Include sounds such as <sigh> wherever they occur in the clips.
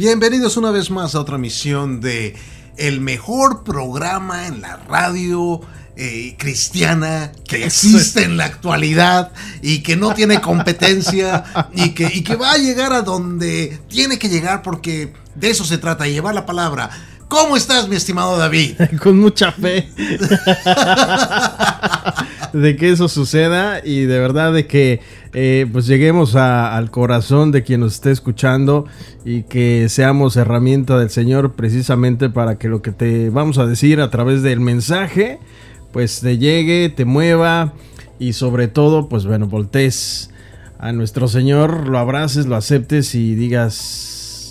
Bienvenidos una vez más a otra misión de el mejor programa en la radio eh, cristiana que existe en la actualidad y que no tiene competencia y que, y que va a llegar a donde tiene que llegar porque de eso se trata, llevar la palabra. ¿Cómo estás, mi estimado David? <laughs> Con mucha fe <laughs> de que eso suceda y de verdad de que eh, pues lleguemos al corazón de quien nos esté escuchando y que seamos herramienta del Señor precisamente para que lo que te vamos a decir a través del mensaje pues te llegue, te mueva y sobre todo pues bueno, voltees a nuestro Señor, lo abraces, lo aceptes y digas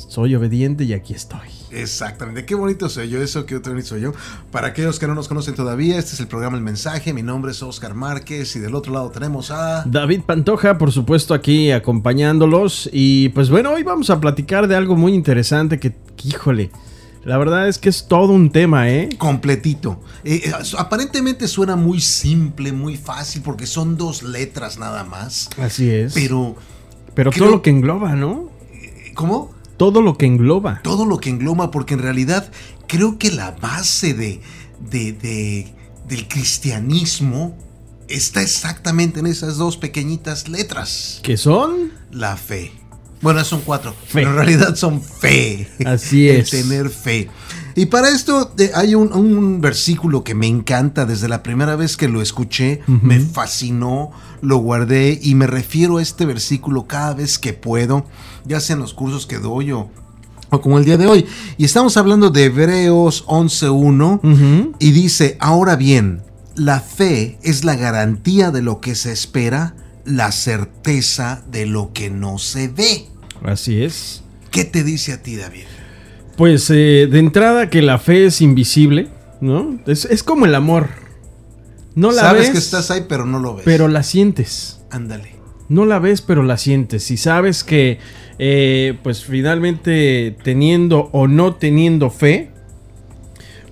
soy obediente y aquí estoy. Exactamente, qué bonito soy yo, eso qué bonito soy yo. Para aquellos que no nos conocen todavía, este es el programa El Mensaje, mi nombre es Oscar Márquez y del otro lado tenemos a... David Pantoja, por supuesto, aquí acompañándolos. Y pues bueno, hoy vamos a platicar de algo muy interesante que, híjole, la verdad es que es todo un tema, ¿eh? completito. Eh, eh, aparentemente suena muy simple, muy fácil, porque son dos letras nada más. Así es. Pero, Pero creo- todo lo que engloba, ¿no? ¿cómo? Todo lo que engloba. Todo lo que engloba, porque en realidad creo que la base de, de- de- del cristianismo está exactamente en esas dos pequeñitas letras. ¿Qué son? La fe. Bueno, son cuatro, Fe. pero en realidad son fe. Así El es. tener fe. Y para esto eh, hay un, un versículo que me encanta desde la primera vez que lo escuché, me fascinó, lo guardé y me refiero a este versículo cada vez que puedo, ya sea en los cursos que doy o, o como el día de hoy. Y estamos hablando de Hebreos 11.1 Ujú. y dice, ahora bien, la fe es la garantía de lo que se espera, la certeza de lo que no se ve. Así es. ¿Qué te dice a ti, David? Pues eh, de entrada que la fe es invisible, ¿no? Es, es como el amor. No la Sabes ves, que estás ahí, pero no lo ves. pero la sientes. Ándale. No la ves, pero la sientes. Y sabes que, eh, pues finalmente, teniendo o no teniendo fe,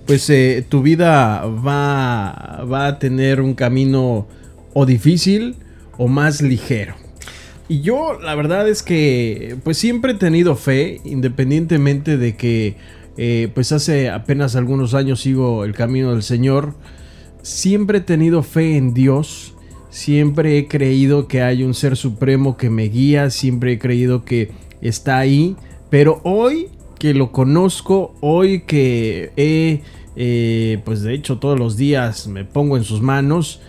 pues eh, tu vida va, va a tener un camino o difícil o más ligero. Y yo, la verdad es que, pues siempre he tenido fe, independientemente de que, eh, pues hace apenas algunos años sigo el camino del Señor. Siempre he tenido fe en Dios. Siempre he creído que hay un ser supremo que me guía. Siempre he creído que está ahí. Pero hoy que lo conozco, hoy que he, eh, pues de hecho todos los días me pongo en sus manos,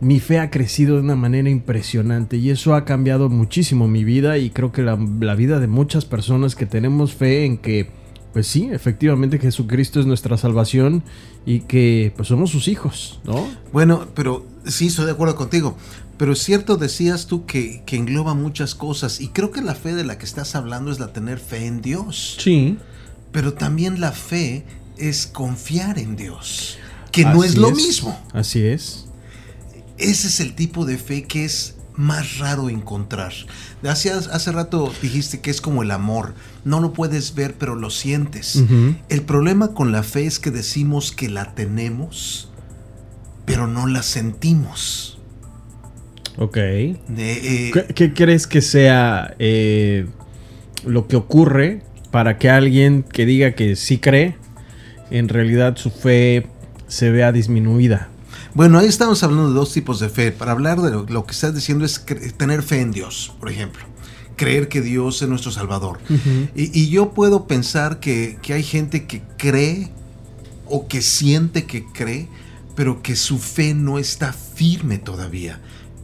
mi fe ha crecido de una manera impresionante y eso ha cambiado muchísimo mi vida y creo que la, la vida de muchas personas que tenemos fe en que, pues sí, efectivamente Jesucristo es nuestra salvación y que pues somos sus hijos, ¿no? Bueno, pero sí, estoy de acuerdo contigo. Pero es cierto, decías tú que, que engloba muchas cosas. Y creo que la fe de la que estás hablando es la tener fe en Dios. Sí. Pero también la fe es confiar en Dios. Que no es lo mismo. Así es. Ese es el tipo de fe que es más raro encontrar. Hace, hace rato dijiste que es como el amor. No lo puedes ver, pero lo sientes. El problema con la fe es que decimos que la tenemos, pero no la sentimos. Ok. Eh, ¿Qué, qué crees que sea eh, lo que ocurre para que alguien que diga que sí cree, en realidad su fe se vea disminuida? Bueno, ahí estamos hablando de dos tipos de fe. Para hablar de lo, lo que estás diciendo es tener fe en Dios, por ejemplo. Creer que Dios es nuestro Salvador. Y, y yo puedo pensar que, que hay gente que cree o que siente que cree, pero que su fe no está firme todavía.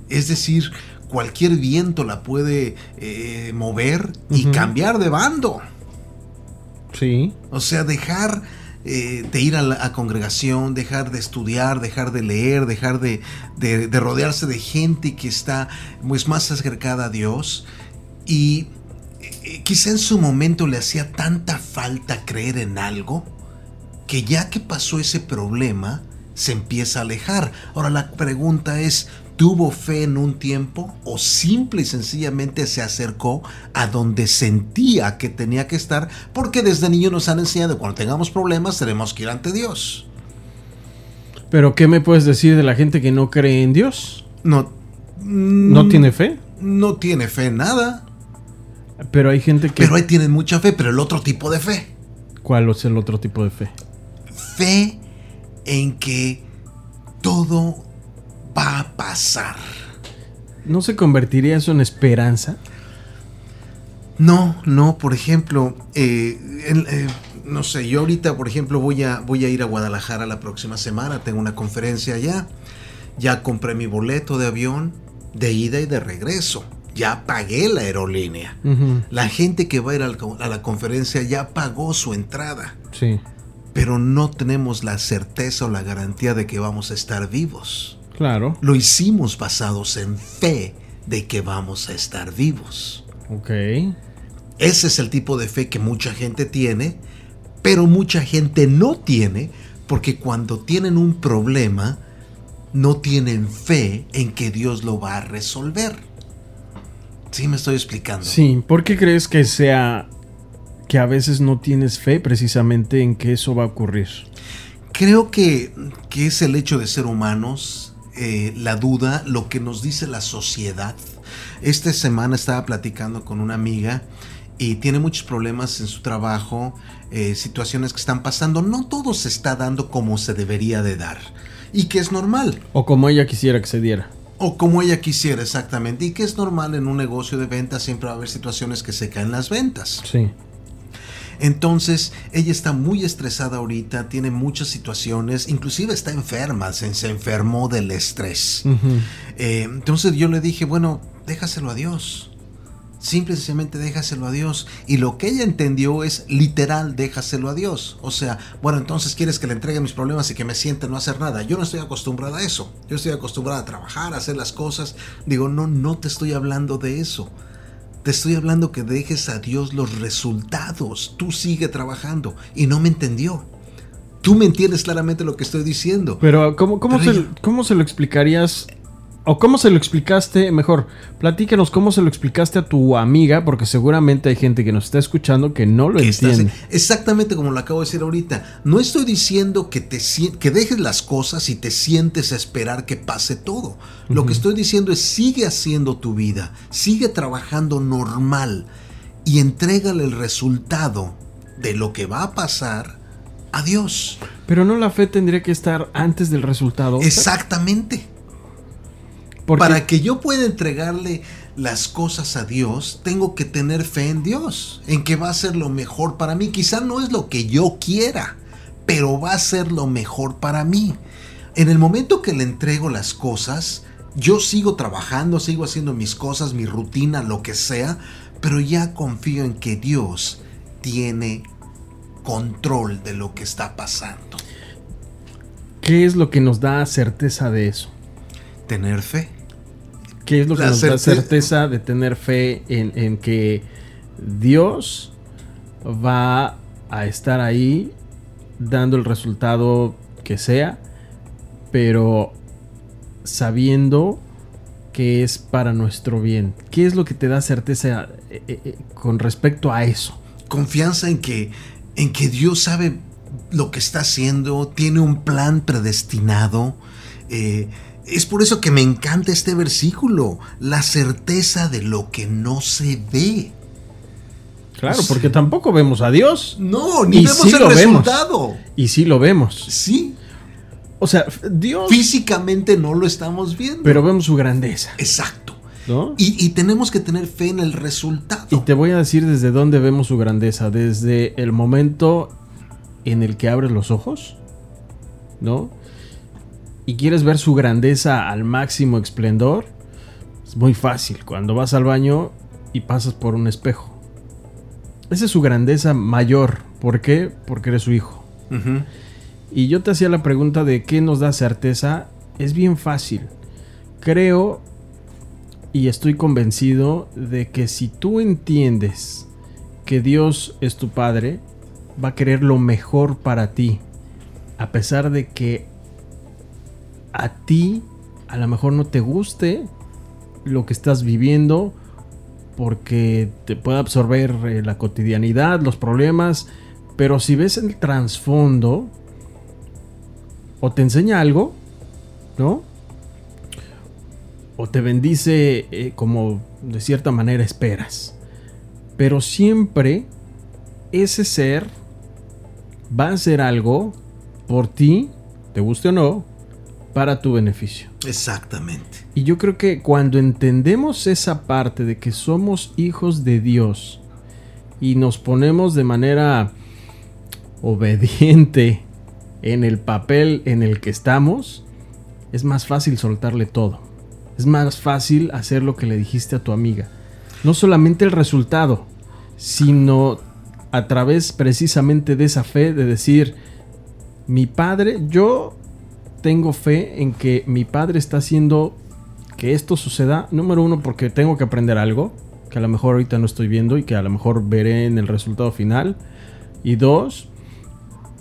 Es decir, cualquier viento la puede eh, mover y cambiar de bando. Sí. O sea, dejar eh, de ir a la congregación, dejar de estudiar, dejar de leer, dejar de, de- de rodearse de gente que está pues, más acercada a Dios. Y eh, quizá en su momento le hacía tanta falta creer en algo que ya que pasó ese problema, se empieza a alejar. Ahora la pregunta es, ¿tuvo fe en un tiempo o simple y sencillamente se acercó a donde sentía que tenía que estar? Porque desde niño nos han enseñado cuando tengamos problemas tenemos que ir ante Dios. Pero ¿qué me puedes decir de la gente que no cree en Dios? No, ¿No mm, tiene fe? No tiene fe en nada. Pero hay gente que... Pero ahí tienen mucha fe, pero el otro tipo de fe. ¿Cuál es el otro tipo de fe? Fe en que todo va a pasar. ¿No se convertiría eso en esperanza? No, no, por ejemplo, eh, eh, no sé, yo ahorita, por ejemplo, voy a, voy a ir a Guadalajara la próxima semana, tengo una conferencia allá, ya compré mi boleto de avión de ida y de regreso, ya pagué la aerolínea. La gente que va a ir a la conferencia ya pagó su entrada, Sí, pero no tenemos la certeza o la garantía de que vamos a estar vivos. Claro. Lo hicimos basados en fe de que vamos a estar vivos. Ok. Ese es el tipo de fe que mucha gente tiene, pero mucha gente no tiene porque cuando tienen un problema no tienen fe en que Dios lo va a resolver. ¿Sí me estoy explicando? Sí, ¿por qué crees que sea que a veces no tienes fe precisamente en que eso va a ocurrir? Creo que, que es el hecho de ser humanos, eh, la duda, lo que nos dice la sociedad. Esta semana estaba platicando con una amiga y tiene muchos problemas en su trabajo, eh, situaciones que están pasando. No todo se está dando como se debería de dar y que es normal. O como ella quisiera que se diera. O como ella quisiera exactamente. Y que es normal en un negocio de ventas, siempre va a haber situaciones que se caen las ventas. Sí. Entonces, ella está muy estresada ahorita, tiene muchas situaciones, inclusive está enferma, se, se enfermó del estrés. Eh, entonces yo le dije, bueno, déjaselo a Dios. Simple y sencillamente déjaselo a Dios. Y lo que ella entendió es literal, déjaselo a Dios. O sea, bueno, entonces quieres que le entregue mis problemas y que me siente no hacer nada. Yo no estoy acostumbrada a eso. Yo estoy acostumbrada a trabajar, a hacer las cosas. Digo, no, no te estoy hablando de eso. Te estoy hablando que dejes a Dios los resultados. Tú sigue trabajando. Y no me entendió. Tú me entiendes claramente lo que estoy diciendo. Pero, ¿cómo, cómo, se, ¿cómo se lo explicarías? O cómo se lo explicaste, mejor, platícanos cómo se lo explicaste a tu amiga, porque seguramente hay gente que nos está escuchando que no lo estás- entiende. exactamente como lo acabo de decir ahorita. No estoy diciendo que te que dejes las cosas y te sientes a esperar que pase todo. Lo que estoy diciendo es sigue haciendo tu vida, sigue trabajando normal y entrégale el resultado de lo que va a pasar a Dios. Pero no la fe tendría que estar antes del resultado. Exactamente. Porque- Para que yo pueda entregarle las cosas a Dios, tengo que tener fe en Dios, en que va a ser lo mejor para mí. Quizá no es lo que yo quiera, pero va a ser lo mejor para mí. En el momento que le entrego las cosas, yo sigo trabajando, sigo haciendo mis cosas, mi rutina, lo que sea, pero ya confío en que Dios tiene control de lo que está pasando. ¿Qué es lo que nos da certeza de eso? Tener fe. ¿Qué es lo que La nos da certe- certeza de tener fe en, en que Dios va a estar ahí dando el resultado que sea, pero sabiendo que es para nuestro bien? ¿Qué es lo que te da certeza eh, eh, eh, con respecto a eso? confianza en que, en que Dios sabe lo que está haciendo, tiene un plan predestinado. Eh, es por eso que me encanta este versículo, la certeza de lo que no se ve. Claro, porque tampoco vemos a Dios. No, ni Y vemos sí el lo vemos. resultado. Y sí lo vemos. Sí, O sea, Dios... físicamente no lo estamos viendo. Pero vemos su grandeza, Exacto. ¿no? Y, y tenemos que tener fe en el resultado. Y te voy a decir desde dónde vemos su grandeza. Desde el momento en el que abres los ojos, ¿no? Y quieres ver su grandeza al máximo esplendor. Es muy fácil. Cuando vas al baño y pasas por un espejo. Esa es su grandeza mayor. ¿Por qué? Porque eres su hijo. Y yo te hacía la pregunta de qué nos da certeza. Es bien fácil. Creo y estoy convencido de que si tú entiendes que Dios es tu Padre, va a querer lo mejor para ti. A pesar de que a ti a lo mejor no te guste lo que estás viviendo porque te puede absorber eh, la cotidianidad, los problemas, pero si ves el trasfondo o te enseña algo, ¿no? O te bendice eh, como de cierta manera esperas. Pero siempre ese ser va a hacer algo por ti, te guste o no, para tu beneficio. Exactamente. Y yo creo que cuando entendemos esa parte de que somos hijos de Dios y nos ponemos de manera obediente en el papel en el que estamos, es más fácil soltarle todo. Es más fácil hacer lo que le dijiste a tu amiga. No solamente el resultado, sino a través precisamente de esa fe de decir, mi padre, yo tengo fe en que mi padre está haciendo que esto suceda, número uno, porque tengo que aprender algo, que a lo mejor ahorita no estoy viendo y que a lo mejor veré en el resultado final. Y dos,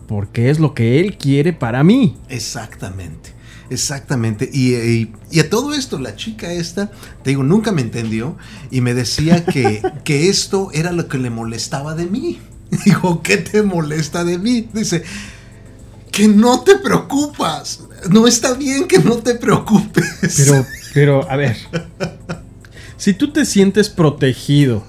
porque es lo que él quiere para mí. Exactamente. Exactamente. Y, a todo esto, la chica esta, te digo, nunca me entendió y me decía que, <laughs> que esto era lo que le molestaba de mí. <laughs> Digo, ¿qué te molesta de mí? Dice, que no te preocupas. No está bien que no te preocupes. Pero, pero, a ver. Si tú te sientes protegido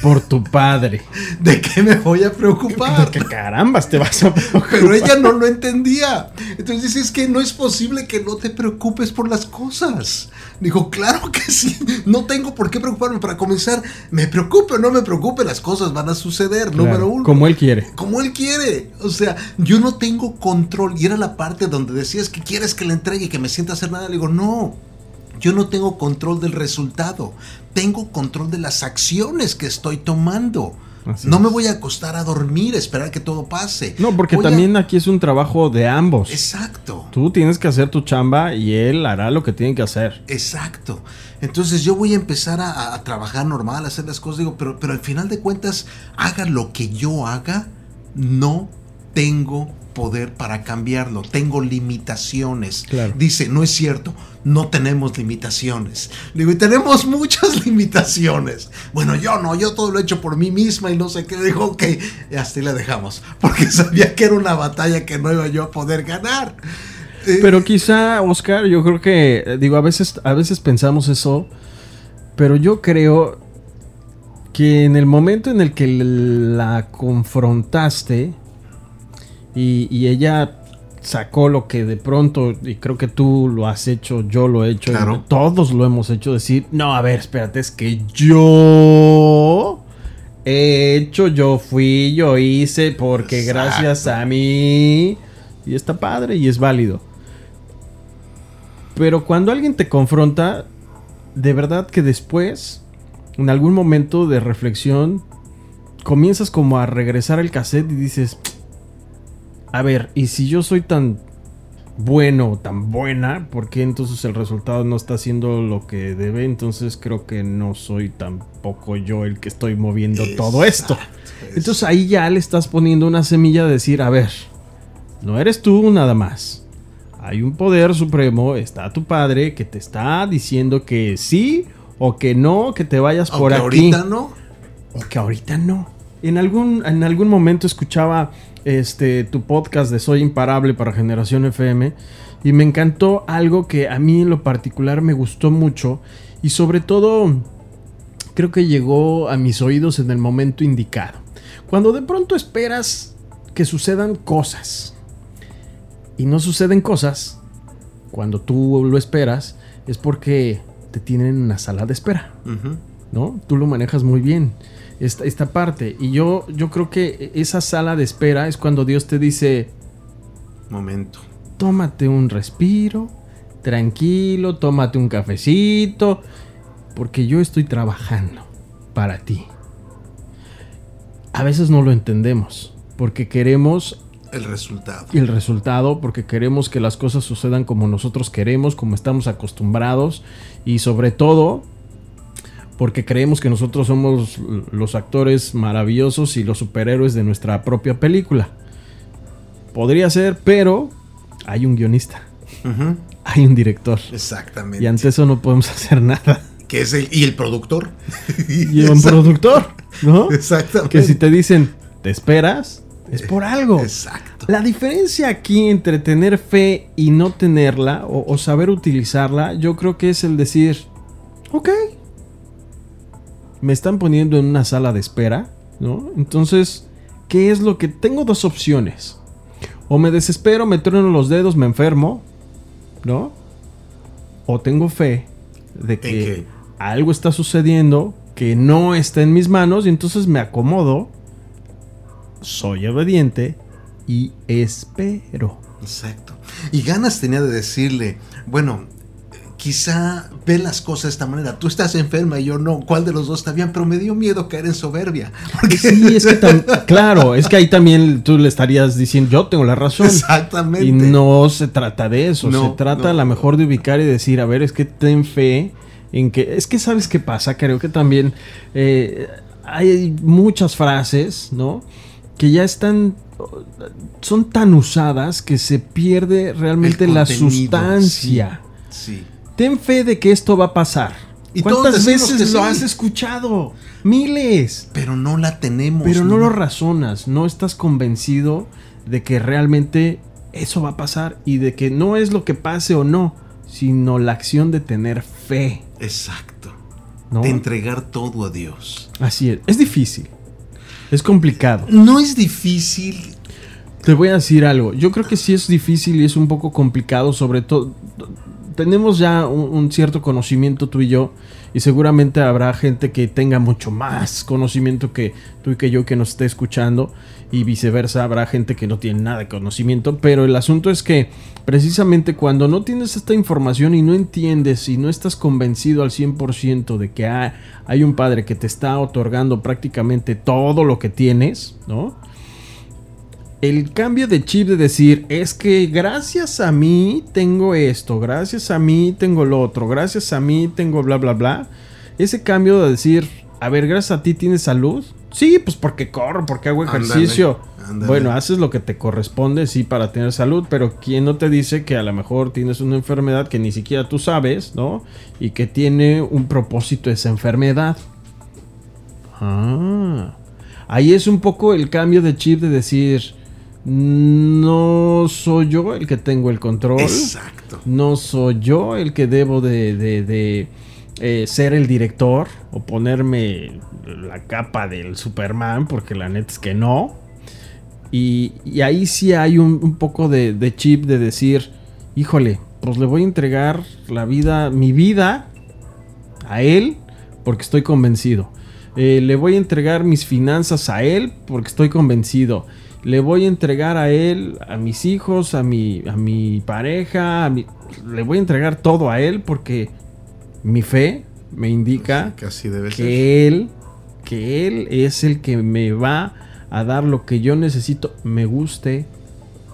por tu padre. ¿De qué me voy a preocupar? ¿Qué carambas te vas a preocupar? Pero ella no lo entendía. Entonces dice, es que no es posible que no te preocupes por las cosas. Digo, claro que sí. No tengo por qué preocuparme. Para comenzar, me preocupe o no me preocupe, las cosas van a suceder, número uno. Como él quiere. Como él quiere. O sea, yo no tengo control. Y era la parte donde decías que quieres que le entregue y que me sienta a hacer nada. Le digo, no. Yo no tengo control del resultado, tengo control de las acciones que estoy tomando. no me voy a acostar a dormir, esperar que todo pase. No, porque también aquí es un trabajo de ambos. Exacto. Tú tienes que hacer tu chamba y él hará lo que tiene que hacer. Exacto. Entonces yo voy a empezar a, a trabajar normal, a hacer las cosas, digo, pero, pero al final de cuentas, haga lo que yo haga, no tengo poder para cambiarlo, tengo limitaciones. Dice, no es cierto, no tenemos limitaciones. Digo, y tenemos <laughs> muchas limitaciones. Bueno, yo no, yo todo lo he hecho por mí misma y no sé qué. Dijo, ok, hasta ahí la dejamos, <laughs> porque sabía que era una batalla que no iba yo a poder ganar. Eh, pero quizá, Oscar, yo creo que, digo, a veces, a veces pensamos eso, pero yo creo que en el momento en el que la confrontaste, y, ella sacó lo que de pronto, y creo que tú lo has hecho, yo lo he hecho, todos lo hemos hecho, decir, no, a ver, espérate, es que yo he hecho, yo fui, yo hice, porque gracias a mí, y está padre y es válido. Pero cuando alguien te confronta, de verdad que después, en algún momento de reflexión, comienzas como a regresar el cassette y dices, a ver, y si yo soy tan bueno, tan buena, ¿por qué entonces el resultado no está haciendo lo que debe? Entonces creo que no soy tampoco yo el que estoy moviendo todo esto. Entonces ahí ya le estás poniendo una semilla de decir, a ver, no eres tú nada más. Hay un poder supremo, está tu padre que te está diciendo que sí o que no, que te vayas por aquí. ahorita no. O que ahorita no. En algún, en algún momento escuchaba este, tu podcast de Soy Imparable para Generación FM y me encantó algo que a mí en lo particular me gustó mucho y sobre todo creo que llegó a mis oídos en el momento indicado. Cuando de pronto esperas que sucedan cosas y no suceden cosas, cuando tú lo esperas, es porque te tienen en una sala de espera. ¿No? Tú lo manejas muy bien esta, esta parte. Y yo, yo creo que esa sala de espera es cuando Dios te dice, momento, tómate un respiro, tranquilo, tómate un cafecito, porque yo estoy trabajando para ti. A veces no lo entendemos, porque queremos el resultado. El resultado, porque queremos que las cosas sucedan como nosotros queremos, como estamos acostumbrados, y sobre todo porque creemos que nosotros somos los actores maravillosos y los superhéroes de nuestra propia película. Podría ser, pero hay un guionista. Hay un director. Exactamente. Y ante eso no podemos <laughs> hacer nada. Que es el, y el productor. y un productor, ¿no? Exactamente. Que si te dicen, te esperas, es por algo. Exacto. La diferencia aquí entre tener fe y no tenerla, o, o saber utilizarla, yo creo que es el decir, ok, me están poniendo en una sala de espera, ¿no? Entonces, ¿qué es lo que tengo dos opciones? O me desespero, me trueno los dedos, me enfermo, ¿no? O tengo fe de que algo está sucediendo que no está en mis manos y entonces me acomodo, soy obediente y espero. Exacto. Y ganas tenía de decirle, bueno, quizá ve las cosas de esta manera. Tú estás enferma y yo no. ¿Cuál de los dos está bien? Pero me dio miedo caer en soberbia. Porque- Sí, es que tam- <laughs> claro, es que ahí también tú le estarías diciendo, yo tengo la razón. Exactamente. Y no se trata de eso, No, se trata no. a lo mejor de ubicar y decir, a ver, es que ten fe en que, es que sabes qué pasa, creo que también eh, hay muchas frases, ¿no? Que ya están, son tan usadas que se pierde realmente la sustancia. Sí. Ten fe de que esto va a pasar. Y ¿Cuántas veces que lo sí. has escuchado? Miles. Pero no la tenemos. Pero no lo razonas, no estás convencido de que realmente eso va a pasar y de que no es lo que pase o no, sino la acción de tener fe. Exacto. ¿no? De entregar todo a Dios. Así es, es difícil, es complicado. No es difícil. Te voy a decir algo, yo creo que sí es difícil y es un poco complicado, sobre todo, tenemos ya un, cierto conocimiento tú y yo, y seguramente habrá gente que tenga mucho más conocimiento que tú y que yo que nos esté escuchando, y viceversa, habrá gente que no tiene nada de conocimiento, pero el asunto es que precisamente cuando no tienes esta información y no entiendes y no estás convencido al 100% de que ha- hay un padre que te está otorgando prácticamente todo lo que tienes, ¿no? El cambio de chip de decir es que gracias a mí tengo esto, gracias a mí tengo lo otro, gracias a mí tengo bla bla bla. Ese cambio de decir, a ver, gracias a ti tienes salud. Sí, pues porque corro, porque hago ejercicio. Bueno, haces lo que te corresponde, sí, para tener salud, pero ¿quién no te dice que a lo mejor tienes una enfermedad que ni siquiera tú sabes, ¿no? Y que tiene un propósito esa enfermedad. Ah, ahí es un poco el cambio de chip de decir, no soy yo el que tengo el control, Exacto. no soy yo el que debo de, de- de, eh, ser el director o ponerme la capa del Superman, porque la neta es que no. Y, y ahí sí hay un, un poco de, de chip de decir, híjole, pues le voy a entregar la vida, mi vida a él porque estoy convencido. Eh, le voy a entregar mis finanzas a él porque estoy convencido. Le voy a entregar a él, a mis hijos, a mi, a mi pareja, a mi- le voy a entregar todo a él porque mi fe me indica Que así debe ser. él, que él es el que me va a dar lo que yo necesito, me guste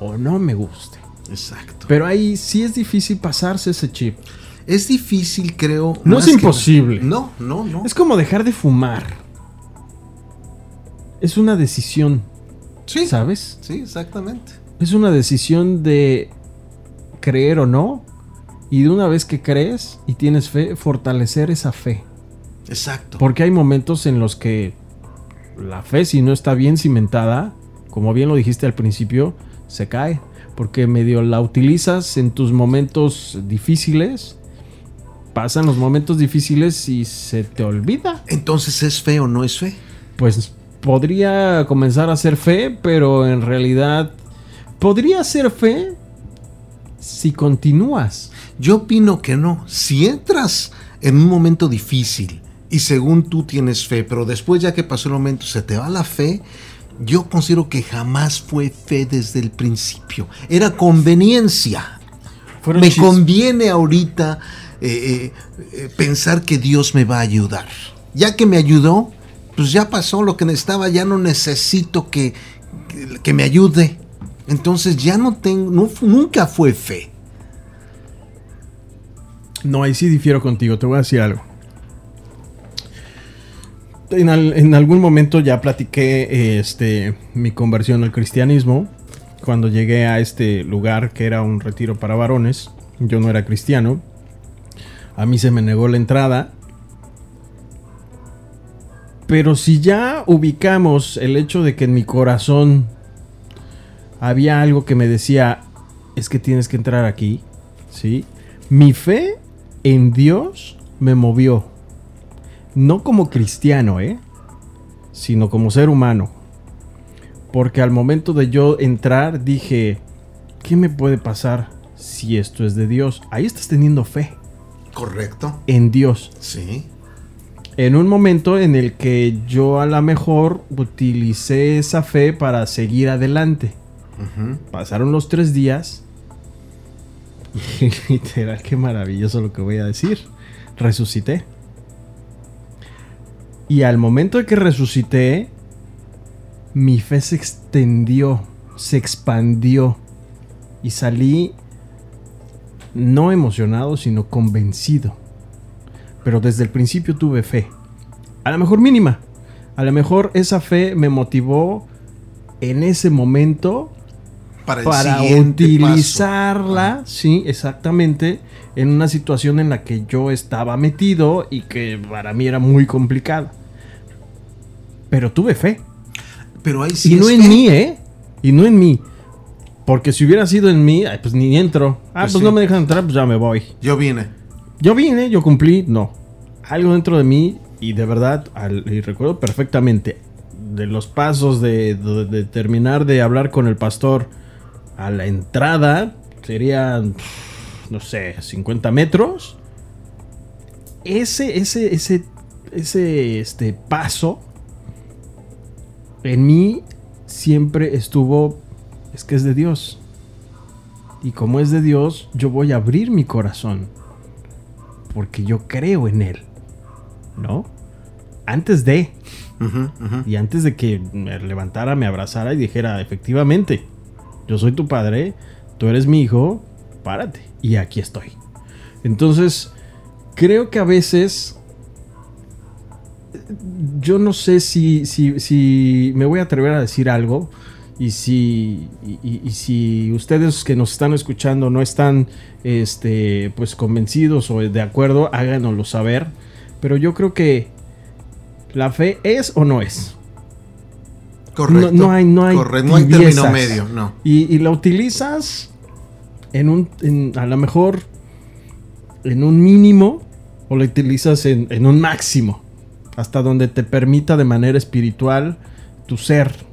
o no me guste. Exacto. Pero ahí sí es difícil pasarse ese chip. Es difícil, creo. No es que- imposible. No, no, no. Es como dejar de fumar. Es una decisión, sí, ¿sabes? sí, exactamente. Es una decisión de creer o no. Y de una vez que crees y tienes fe, fortalecer esa fe. Exacto. Porque hay momentos en los que la fe, si no está bien cimentada, como bien lo dijiste al principio, se cae. Porque medio la utilizas en tus momentos difíciles, pasan los momentos difíciles y se te olvida. Entonces, ¿es fe o no es fe? Pues podría comenzar a ser fe, pero en realidad podría ser fe si continúas. Yo opino que no. Si entras en un momento difícil y según tú tienes fe, pero después ya que pasó el momento se te va la fe, yo considero que jamás fue fe desde el principio. Era conveniencia. Fueron me conviene ahorita eh, eh, eh, pensar que Dios me va a ayudar. Ya que me ayudó, pues ya pasó lo que necesitaba, ya no necesito que, que, me ayude. Entonces ya no tengo, no nunca fue fe. No, ahí sí difiero contigo, te voy a decir algo. En, al- en algún momento ya platiqué este, mi conversión al cristianismo. Cuando llegué a este lugar que era un retiro para varones, yo no era cristiano. A mí se me negó la entrada. Pero si ya ubicamos el hecho de que en mi corazón había algo que me decía, es que tienes que entrar aquí, ¿sí? Mi fe en Dios me movió. No como cristiano, ¿eh? Sino como ser humano. Porque al momento de yo entrar dije, ¿qué me puede pasar si esto es de Dios? Ahí estás teniendo fe Correcto. en Dios. Sí. En un momento en el que yo a lo mejor utilicé esa fe para seguir adelante. Pasaron los tres días. Y <laughs> literal, qué maravilloso lo que voy a decir. Resucité. Y al momento de que resucité, mi fe se extendió, se expandió. Y salí no emocionado, sino convencido. Pero desde el principio tuve fe. A lo mejor mínima. A lo mejor esa fe me motivó en ese momento Para para utilizarla, sí, exactamente, en una situación en la que yo estaba metido y que para mí era muy complicada. Pero tuve fe. Pero ahí sí y no es en fe. mí, ¿eh? Y no en mí. Porque si hubiera sido en mí, pues ni entro. Ah, Pues pues, sí. no me dejan entrar, pues ya me voy. Yo vine. Yo vine, yo cumplí, no. Algo dentro de mí y de verdad, y recuerdo perfectamente de los pasos de, terminar de hablar con el pastor a la entrada, serían, no sé, 50 metros. Ese, ese, ese, ese este, paso en mí siempre estuvo, es que es de Dios. Y como es de Dios, yo voy a abrir mi corazón. Porque yo creo en Él. ¿No? Antes de. Y antes de que me levantara, me abrazara y dijera, efectivamente, yo soy tu padre, tú eres mi hijo, párate. Y aquí estoy. Entonces, creo que a veces... Yo no sé si, si, si me voy a atrever a decir algo. Y si, y, si ustedes que nos están escuchando no están este, pues convencidos o de acuerdo, háganoslo saber. Pero yo creo que la fe es o no es. Correcto. No- no hay- no hay Correcto. No hay término medio, no. Y, y la utilizas en un, en- a lo mejor en un mínimo o la utilizas en, en un máximo. Hasta donde te permita de manera espiritual tu ser.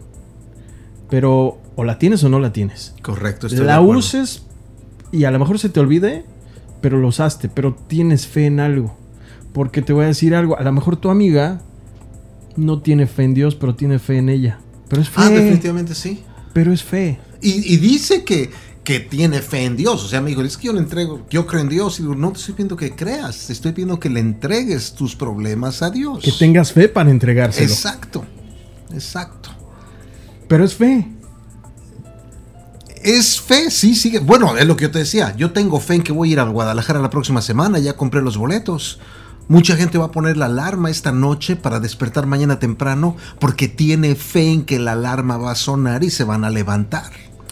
Pero o la tienes o no la tienes. Correcto. estoy La uses y a lo mejor se te olvide, pero lo usaste, pero tienes fe en algo. Porque te voy a decir algo, a lo mejor tu amiga no tiene fe en Dios, pero tiene fe en ella. Pero es fe. Ah, definitivamente sí. Pero es fe. Y, y dice que, que tiene fe en Dios. O sea, me dijo, es que yo le entrego, yo creo en Dios. Y digo, no te estoy pidiendo que creas, te estoy pidiendo que le entregues tus problemas a Dios. Que tengas fe para entregárselo. Exacto, exacto. Pero es fe. Es fe, sí, sigue. Bueno, es lo que yo te decía. Yo tengo fe en que voy a ir a Guadalajara la próxima semana. Ya compré los boletos. Mucha gente va a poner la alarma esta noche para despertar mañana temprano porque tiene fe en que la alarma va a sonar y se van a levantar.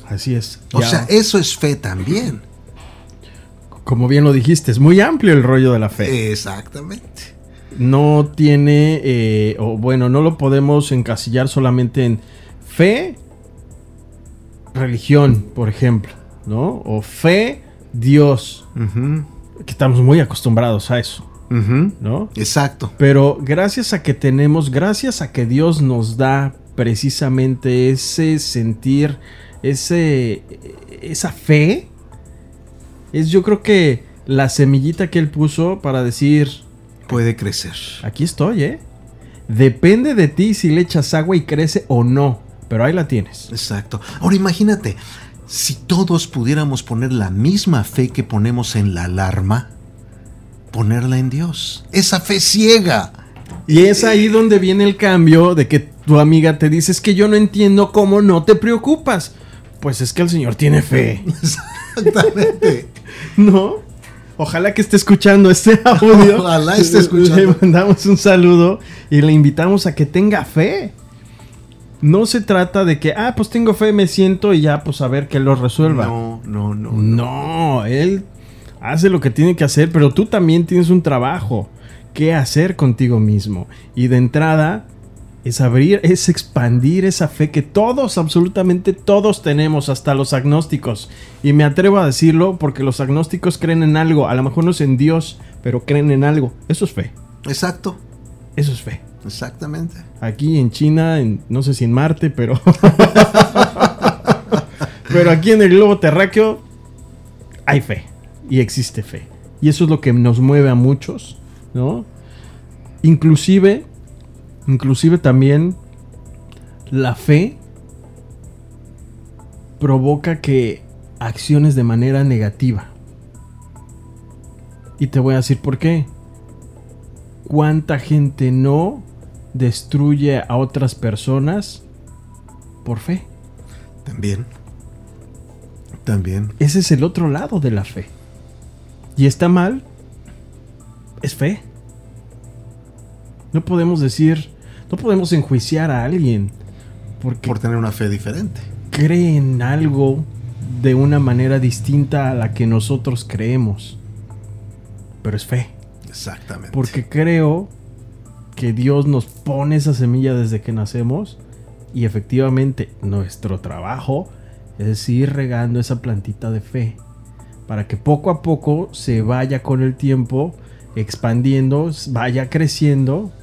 Así es. O Ya, sea, eso es fe también. como bien lo dijiste, es muy amplio el rollo de la fe. Exactamente. no tiene, eh, o bueno, no lo podemos encasillar solamente en fe, religión, por ejemplo, ¿no? O fe, Dios, que estamos muy acostumbrados a eso. ¿no? Exacto. Pero gracias a que tenemos, gracias a que Dios nos da precisamente ese sentir, ese, esa fe, es yo creo que la semillita que Él puso para decir, Puede crecer. Aquí estoy, ¿eh? Depende de ti si le echas agua y crece o no. Pero ahí la tienes. Exacto. Ahora imagínate, si todos pudiéramos poner la misma fe que ponemos en la alarma, ponerla en Dios. Esa fe ciega. Y es ahí donde viene el cambio de que tu amiga te dice, es que yo no entiendo cómo no te preocupas. Pues es que el Señor tiene fe, Exactamente. <laughs> ¿no? Ojalá que esté escuchando este audio. Ojalá esté escuchando. Le mandamos un saludo y le invitamos a que tenga fe. No se trata de que, ah, pues tengo fe, me siento y ya, pues a ver que lo resuelva. No, no, no. No, él hace lo que tiene que hacer, pero tú también tienes un trabajo que hacer contigo mismo. Y de entrada es abrir, es expandir esa fe que todos, absolutamente todos tenemos, hasta los agnósticos. Y me atrevo a decirlo porque los agnósticos creen en algo, a lo mejor no es en Dios, pero creen en algo. Eso es fe. Exacto. Eso es fe. Exactamente. Aquí en China, no sé si en Marte, pero. <laughs> pero aquí en el globo terráqueo hay fe. Y existe fe. Y eso es lo que nos mueve a muchos, ¿no? Inclusive, inclusive también la fe provoca que acciones de manera negativa. Y te voy a decir por qué. ¿Cuánta gente no destruye a otras personas por fe? También. También. Ese es el otro lado de la fe. Y está mal. Es fe. No podemos decir, no podemos enjuiciar a alguien porque Por tener una fe diferente. cree en algo de una manera distinta a la que nosotros creemos. Pero es fe. Exactamente. Porque creo que Dios nos pone esa semilla desde que nacemos y efectivamente nuestro trabajo es ir regando esa plantita de fe para que poco a poco se vaya con el tiempo expandiendo, vaya creciendo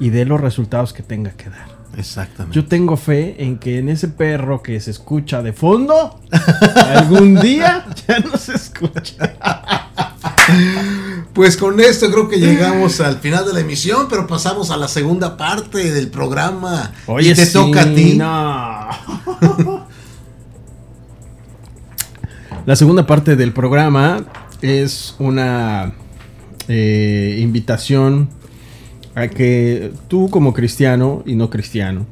y dé los resultados que tenga que dar. Exactamente. Yo tengo fe en que en ese perro que se escucha de fondo, <laughs> algún día <laughs> ya no se escucha. <laughs> Pues con esto creo que llegamos al final de la emisión, pero pasamos a la segunda parte del programa. y te sí, toca a ti. no. La segunda parte del programa es una eh, invitación a que tú como cristiano y no cristiano,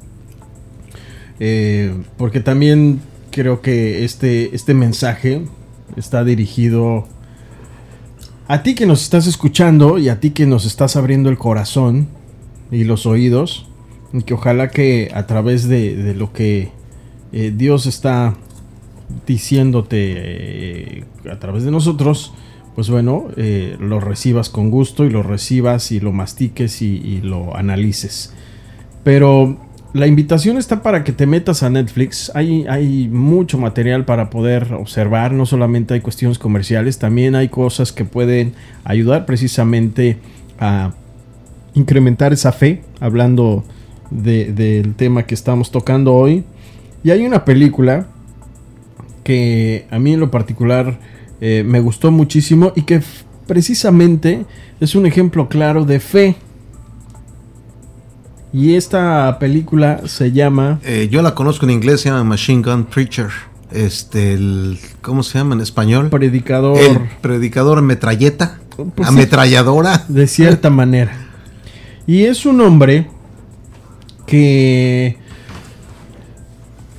eh, porque también creo que este, este mensaje está dirigido a ti que nos estás escuchando y a ti que nos estás abriendo el corazón y los oídos, y que ojalá que a través de, de lo que eh, Dios está diciéndote eh, a través de nosotros, pues bueno, eh, lo recibas con gusto y lo recibas y lo mastiques y, y lo analices. Pero la invitación está para que te metas a Netflix. Hay, hay mucho material para poder observar. No solamente hay cuestiones comerciales, también hay cosas que pueden ayudar precisamente a incrementar esa fe. Hablando de- del tema que estamos tocando hoy. Y hay una película que a mí en lo particular eh, me gustó muchísimo y que precisamente es un ejemplo claro de fe. Y esta película se llama Eh, yo la conozco en inglés, se llama Machine Gun Preacher. Este, el, ¿cómo se llama en español? Predicador El predicador metralleta. Pues sí. ametralladora. de cierta <laughs> manera. Y es un hombre que...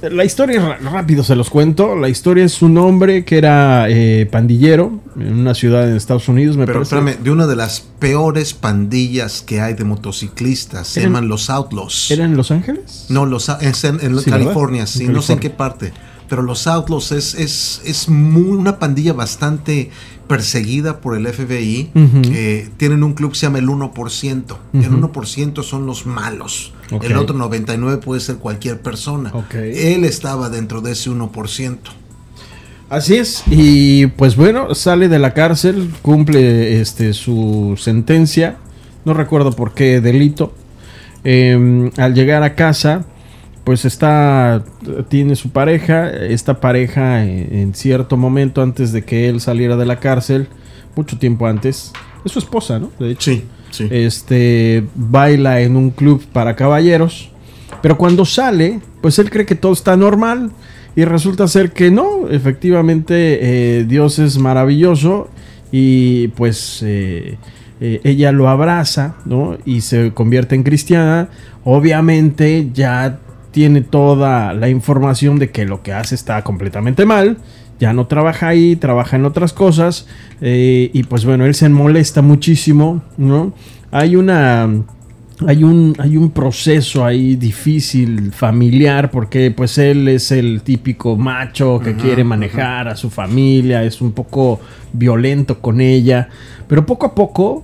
La historia, rápido se los cuento. La historia es un hombre que era eh, pandillero en una ciudad en Estados Unidos, me Pero parece. espérame, de una de las peores pandillas que hay de motociclistas. Se llaman los Outlaws. ¿Era en Los Ángeles? No, los, es en, en Sí, California, sí, En no sé en qué parte. Pero los Outlaws es, es, es muy- una pandilla bastante perseguida por el FBI. Eh, tienen un club que se llama el 1%. El Ujú. 1% son los malos. El otro 99% puede ser cualquier persona. Él estaba dentro de ese 1%. Así es, y pues bueno, sale de la cárcel, cumple este su sentencia, no recuerdo por qué delito. Eh, al llegar a casa, pues está, tiene su pareja, esta pareja en, cierto momento antes de que él saliera de la cárcel, mucho tiempo antes, es su esposa, ¿no? De hecho Sí, sí. este baila en un club para caballeros, pero cuando sale, pues él cree que todo está normal y resulta ser que no, efectivamente eh, Dios es maravilloso y pues eh, eh, ella lo abraza, ¿no? Y se convierte en cristiana, obviamente ya tiene toda la información de que lo que hace está completamente mal. Ya no trabaja ahí, trabaja en otras cosas. eh, y pues bueno, él se molesta muchísimo, ¿no? Hay una. Hay un, hay un proceso ahí difícil, familiar, porque pues él es el típico macho que Ajá, quiere manejar a su familia, es un poco violento con ella, pero poco a poco,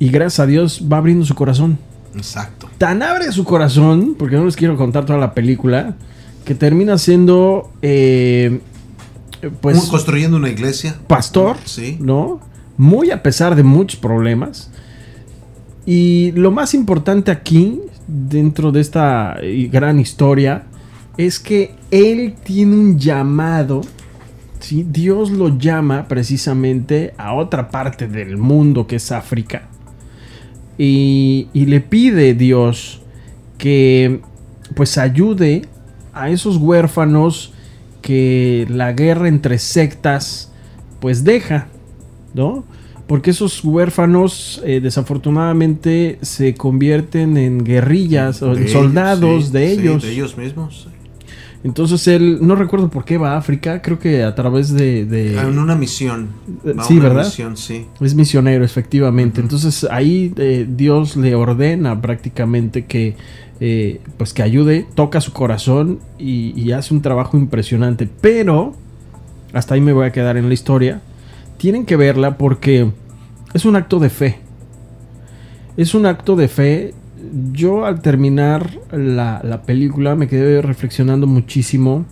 y gracias a Dios, va abriendo su corazón Exacto. Tan abre su corazón, porque no les quiero contar toda la película, que termina siendo, eh, pues, construyendo una iglesia. pastor, Sí. ¿no? Muy a pesar de muchos problemas. Y lo más importante aquí, dentro de esta eh, gran historia, es que él tiene un llamado. ¿sí? Dios lo llama precisamente a otra parte del mundo que es África. Y, y le pide Dios que pues ayude a esos huérfanos que la guerra entre sectas pues deja, ¿no? Porque esos huérfanos eh, desafortunadamente se convierten en guerrillas o en soldados de ellos. de ellos mismos. Entonces él, no recuerdo por qué va a África, creo que a través de... de en una misión. Va sí, una ¿verdad? Misión, sí. Es misionero, efectivamente. Entonces ahí eh, Dios le ordena prácticamente que eh, pues que ayude, toca su corazón y, hace un trabajo impresionante. Pero, hasta ahí me voy a quedar en la historia, tienen que verla porque es un acto de fe. Es un acto de fe. Yo al terminar la, la película me quedé reflexionando muchísimo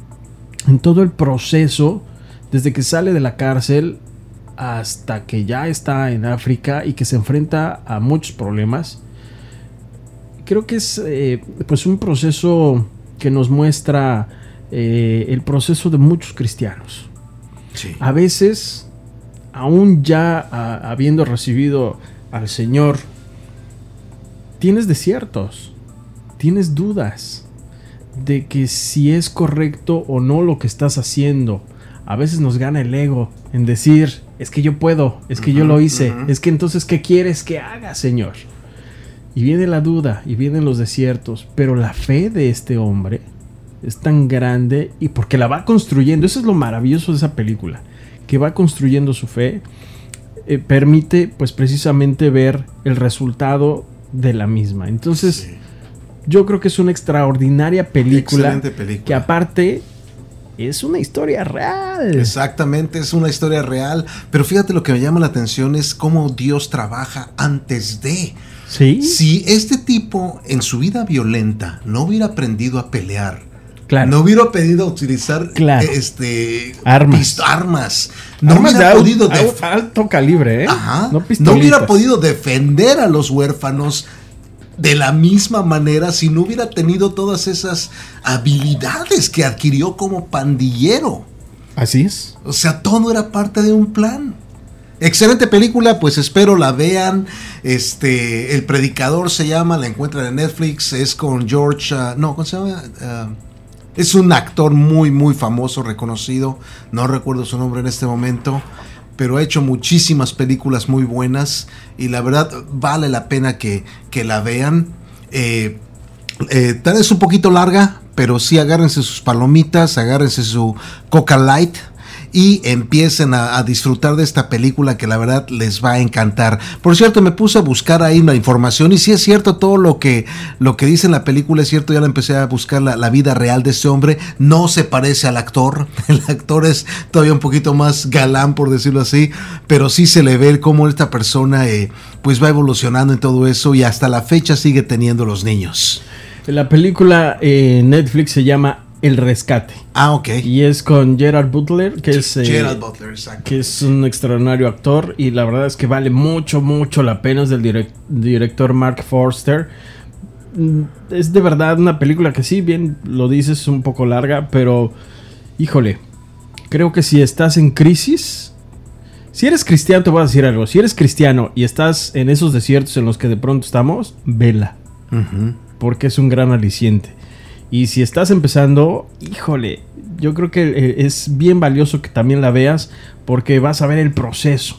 en todo el proceso, desde que sale de la cárcel hasta que ya está en África y que se enfrenta a muchos problemas creo que es eh, pues un proceso que nos muestra eh, el proceso de muchos cristianos. A veces, aún ya habiendo recibido al Señor, tienes desiertos, tienes dudas de que si es correcto o no lo que estás haciendo. A veces nos gana el ego en decir, es que yo puedo, es que yo lo hice, es que entonces, ¿qué quieres que haga, Señor? Y viene la duda y vienen los desiertos, pero la fe de este hombre es tan grande y porque la va construyendo, eso es lo maravilloso de esa película, que va construyendo su fe, eh, permite pues precisamente ver el resultado de la misma. Entonces, yo creo que es una extraordinaria película, película. que aparte es una historia real. Exactamente, es una historia real. Pero fíjate lo que me llama la atención es cómo Dios trabaja antes de. Si este tipo en su vida violenta no hubiera aprendido a pelear, no hubiera pedido utilizar este armas, armas no hubiera podido alto calibre, ¿eh? no, hubiera podido defender a los huérfanos de la misma manera si no hubiera tenido todas esas habilidades que adquirió como pandillero. Así es. O sea, todo era parte de un plan. Excelente película, pues espero la vean. Este, El Predicador se llama, la encuentran en Netflix, es con George, uh, no, ¿cómo se llama? Uh, es un actor muy, muy famoso, reconocido, no recuerdo su nombre en este momento, pero ha hecho muchísimas películas muy buenas y la verdad vale la pena que, que la vean. Eh, eh, tal vez un poquito larga, pero sí agárrense sus palomitas, agárrense su Coca Light y empiecen a, disfrutar de esta película que la verdad les va a encantar. Por cierto, me puse a buscar ahí la información y si es cierto todo lo que, lo que dice en la película, es cierto, ya la empecé a buscar la, vida real de este hombre, no se parece al actor, <laughs> el actor es todavía un poquito más galán por decirlo así, pero sí se le ve cómo esta persona eh, pues va evolucionando en todo eso y hasta la fecha sigue teniendo los niños. La película eh, Netflix se llama el Rescate. Ah, ok. Y es con Gerard Butler, que es, eh, Gerard Butler, exacto. que es un extraordinario actor y la verdad es que vale mucho, mucho la pena. Es del director Mark Forster. Mm, es de verdad una película que sí, bien lo dices, es un poco larga, pero híjole, creo que si estás en crisis, si eres cristiano, te voy a decir algo. Si eres cristiano y estás en esos desiertos en los que de pronto estamos, vela. Porque es un gran aliciente. Y si estás empezando, híjole, yo creo que eh, es bien valioso que también la veas porque vas a ver el proceso.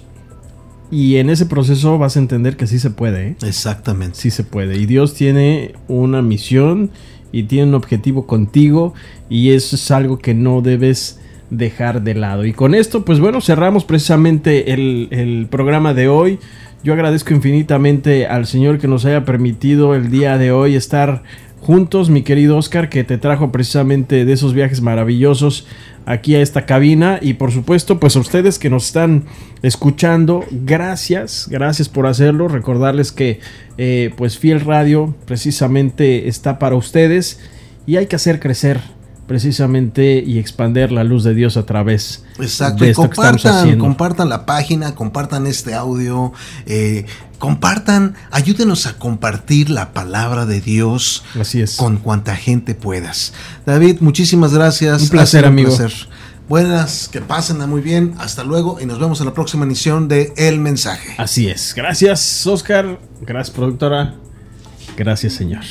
Y en ese proceso vas a entender que sí se puede. ¿eh? Exactamente. Sí se puede. Y Dios tiene una misión y tiene un objetivo contigo y eso es algo que no debes dejar de lado. Y con esto, pues bueno, cerramos precisamente el, el programa de hoy. Yo agradezco infinitamente al Señor que nos haya permitido el día de hoy estar juntos, mi querido Oscar, que te trajo precisamente de esos viajes maravillosos aquí a esta cabina. Y por supuesto pues a ustedes que nos están escuchando gracias gracias por hacerlo. Recordarles que eh, pues fiel radio precisamente está para ustedes y hay que hacer crecer precisamente y expander la luz de Dios a través Exacto, de y esto que estamos compartan, haciendo. compartan la página, compartan este audio, eh, compartan, ayúdenos a compartir la palabra de Dios Así es. con cuanta gente puedas. David, muchísimas gracias. Un placer, sido amigo. Buenas, que pasen muy bien. Hasta luego y nos vemos en la próxima emisión de El Mensaje. Así es. Gracias, Oscar. Gracias, productora. Gracias, Señor.